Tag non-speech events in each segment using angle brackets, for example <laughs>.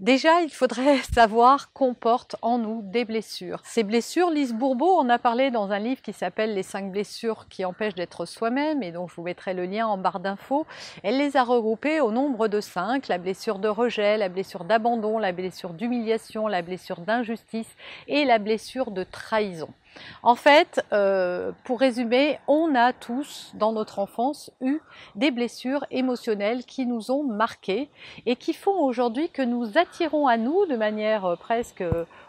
Déjà, il faudrait <laughs> savoir qu'on porte en nous des blessures. Ces blessures, Lise Bourbeau en a parlé dans un livre qui s'appelle Les cinq blessures qui empêchent d'être soi-même et dont je vous mettrai le lien en barre d'infos. Elle les a regroupées au nombre de cinq. La blessure de rejet, la blessure d'abandon, la blessure d'humiliation, la blessure d'injustice et la blessure de trahison. En fait, euh, pour résumer, on a tous dans notre enfance eu des blessures émotionnelles qui nous ont marqués et qui font aujourd'hui que nous attirons à nous de manière euh, presque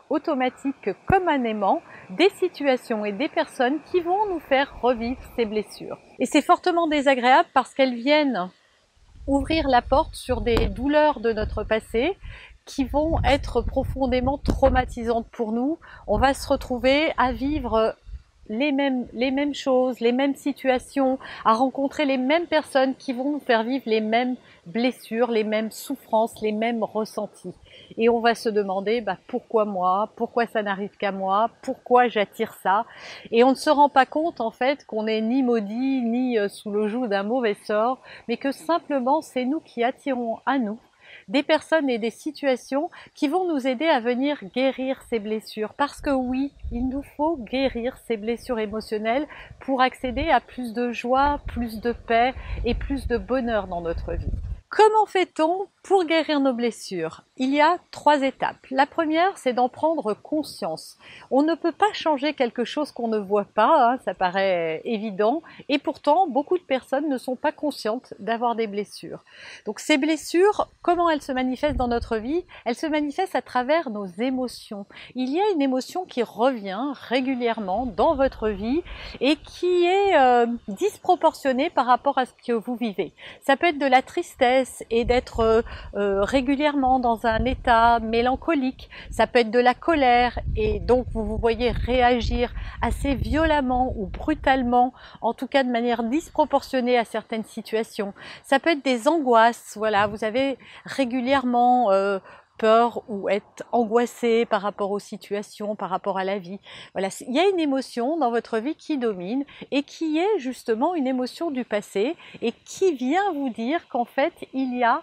automatique comme un aimant des situations et des personnes qui vont nous faire revivre ces blessures. Et c'est fortement désagréable parce qu'elles viennent ouvrir la porte sur des douleurs de notre passé qui vont être profondément traumatisantes pour nous. On va se retrouver à vivre les mêmes, les mêmes choses, les mêmes situations, à rencontrer les mêmes personnes qui vont nous faire vivre les mêmes blessures, les mêmes souffrances, les mêmes ressentis. Et on va se demander bah, pourquoi moi, pourquoi ça n'arrive qu'à moi, pourquoi j'attire ça? Et on ne se rend pas compte en fait qu'on n'est ni maudit, ni euh, sous le joug d'un mauvais sort, mais que simplement c'est nous qui attirons à nous des personnes et des situations qui vont nous aider à venir guérir ces blessures. Parce que oui, il nous faut guérir ces blessures émotionnelles pour accéder à plus de joie, plus de paix et plus de bonheur dans notre vie. Comment fait-on pour guérir nos blessures? Il y a trois étapes. La première, c'est d'en prendre conscience. On ne peut pas changer quelque chose qu'on ne voit pas, hein, ça paraît évident, et pourtant, beaucoup de personnes ne sont pas conscientes d'avoir des blessures. Donc ces blessures, comment elles se manifestent dans notre vie? Elles se manifestent à travers nos émotions. Il y a une émotion qui revient régulièrement dans votre vie et qui est euh, disproportionnée par rapport à ce que vous vivez. Ça peut être de la tristesse, et d'être euh, euh, régulièrement dans un état mélancolique. Ça peut être de la colère et donc vous vous voyez réagir assez violemment ou brutalement, en tout cas de manière disproportionnée à certaines situations. Ça peut être des angoisses. Voilà, vous avez régulièrement euh, peur ou être angoissé par rapport aux situations, par rapport à la vie. Voilà, il y a une émotion dans votre vie qui domine et qui est justement une émotion du passé et qui vient vous dire qu'en fait, il y a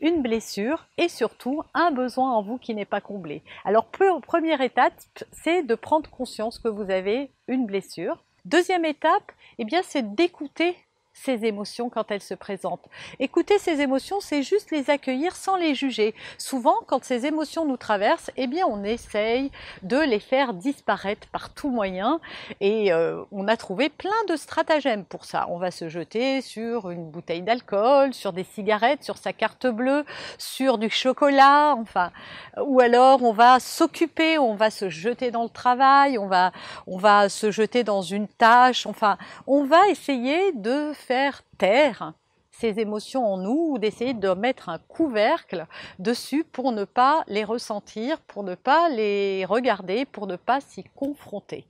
une blessure et surtout un besoin en vous qui n'est pas comblé. Alors, première étape, c'est de prendre conscience que vous avez une blessure. Deuxième étape, eh bien, c'est d'écouter ces émotions quand elles se présentent. Écouter ces émotions, c'est juste les accueillir sans les juger. Souvent, quand ces émotions nous traversent, eh bien, on essaye de les faire disparaître par tout moyen et euh, on a trouvé plein de stratagèmes pour ça. On va se jeter sur une bouteille d'alcool, sur des cigarettes, sur sa carte bleue, sur du chocolat, enfin, ou alors on va s'occuper, on va se jeter dans le travail, on va, on va se jeter dans une tâche, enfin, on va essayer de faire taire ces émotions en nous ou d'essayer de mettre un couvercle dessus pour ne pas les ressentir, pour ne pas les regarder, pour ne pas s'y confronter.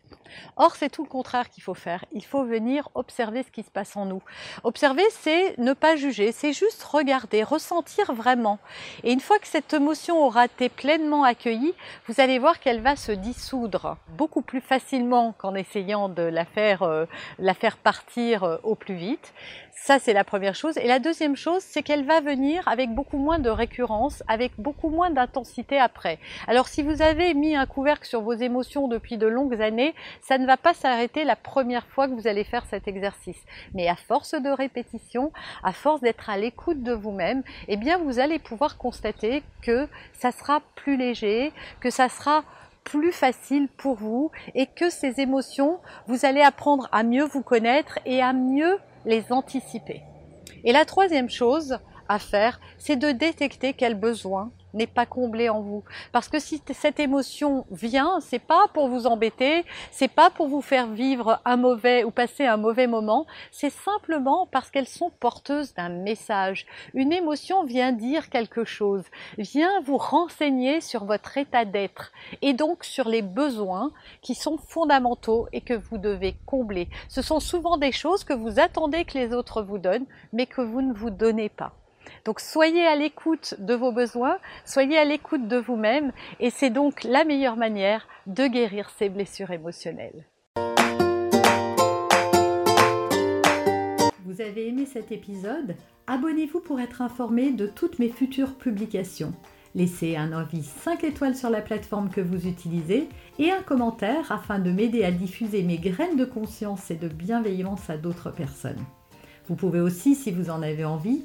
Or, c'est tout le contraire qu'il faut faire. Il faut venir observer ce qui se passe en nous. Observer, c'est ne pas juger, c'est juste regarder, ressentir vraiment. Et une fois que cette émotion aura été pleinement accueillie, vous allez voir qu'elle va se dissoudre beaucoup plus facilement qu'en essayant de la faire, euh, partir euh, au plus vite. Ça, c'est la première chose. Et la deuxième chose, c'est qu'elle va venir avec beaucoup moins de récurrence, avec beaucoup moins d'intensité après. Alors, si vous avez mis un couvercle sur vos émotions depuis de longues années, ça ne va pas s'arrêter la première fois que vous allez faire cet exercice. Mais à force de répétition, à force d'être à l'écoute de vous-même, eh bien, vous allez pouvoir constater que ça sera plus léger, que ça sera plus facile pour vous et que ces émotions, vous allez apprendre à mieux vous connaître et à mieux les anticiper. Et la troisième chose à faire, c'est de détecter quels besoins n'est pas comblé en vous. Parce que si cette émotion vient, c'est pas pour vous embêter, c'est pas pour vous faire vivre un mauvais ou passer un mauvais moment, c'est simplement parce qu'elles sont porteuses d'un message. Une émotion vient dire quelque chose, vient vous renseigner sur votre état d'être et donc sur les besoins qui sont fondamentaux et que vous devez combler. Ce sont souvent des choses que vous attendez que les autres vous donnent, mais que vous ne vous donnez pas. Donc soyez à l'écoute de vos besoins, soyez à l'écoute de vous-même et c'est donc la meilleure manière de guérir ces blessures émotionnelles. Vous avez aimé cet épisode? Abonnez-vous pour être informé de toutes mes futures publications. Laissez un avis 5 étoiles sur la plateforme que vous utilisez et un commentaire afin de m'aider à diffuser mes graines de conscience et de bienveillance à d'autres personnes. Vous pouvez aussi, si vous en avez envie,